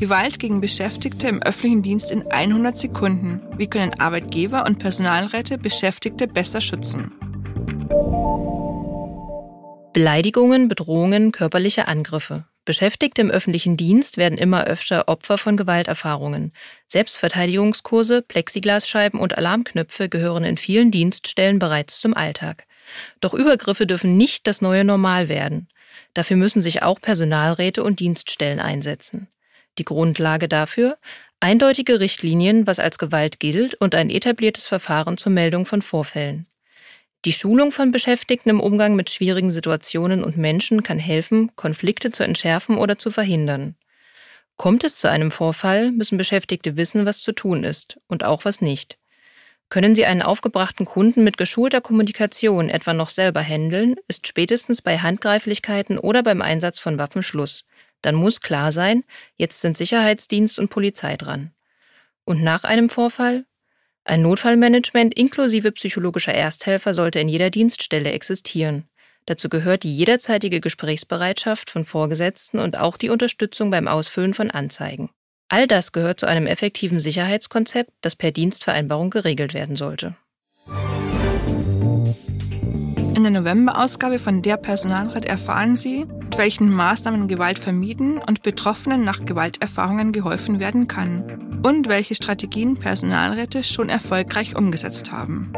Gewalt gegen Beschäftigte im öffentlichen Dienst in 100 Sekunden. Wie können Arbeitgeber und Personalräte Beschäftigte besser schützen? Beleidigungen, Bedrohungen, körperliche Angriffe. Beschäftigte im öffentlichen Dienst werden immer öfter Opfer von Gewalterfahrungen. Selbstverteidigungskurse, Plexiglasscheiben und Alarmknöpfe gehören in vielen Dienststellen bereits zum Alltag. Doch Übergriffe dürfen nicht das neue Normal werden. Dafür müssen sich auch Personalräte und Dienststellen einsetzen. Die Grundlage dafür eindeutige Richtlinien, was als Gewalt gilt, und ein etabliertes Verfahren zur Meldung von Vorfällen. Die Schulung von Beschäftigten im Umgang mit schwierigen Situationen und Menschen kann helfen, Konflikte zu entschärfen oder zu verhindern. Kommt es zu einem Vorfall, müssen Beschäftigte wissen, was zu tun ist und auch was nicht. Können sie einen aufgebrachten Kunden mit geschulter Kommunikation etwa noch selber handeln, ist spätestens bei Handgreiflichkeiten oder beim Einsatz von Waffen Schluss dann muss klar sein, jetzt sind Sicherheitsdienst und Polizei dran. Und nach einem Vorfall? Ein Notfallmanagement inklusive psychologischer Ersthelfer sollte in jeder Dienststelle existieren. Dazu gehört die jederzeitige Gesprächsbereitschaft von Vorgesetzten und auch die Unterstützung beim Ausfüllen von Anzeigen. All das gehört zu einem effektiven Sicherheitskonzept, das per Dienstvereinbarung geregelt werden sollte. In der November-Ausgabe von Der Personalrat erfahren Sie, welchen Maßnahmen Gewalt vermieden und Betroffenen nach Gewalterfahrungen geholfen werden kann und welche Strategien Personalräte schon erfolgreich umgesetzt haben.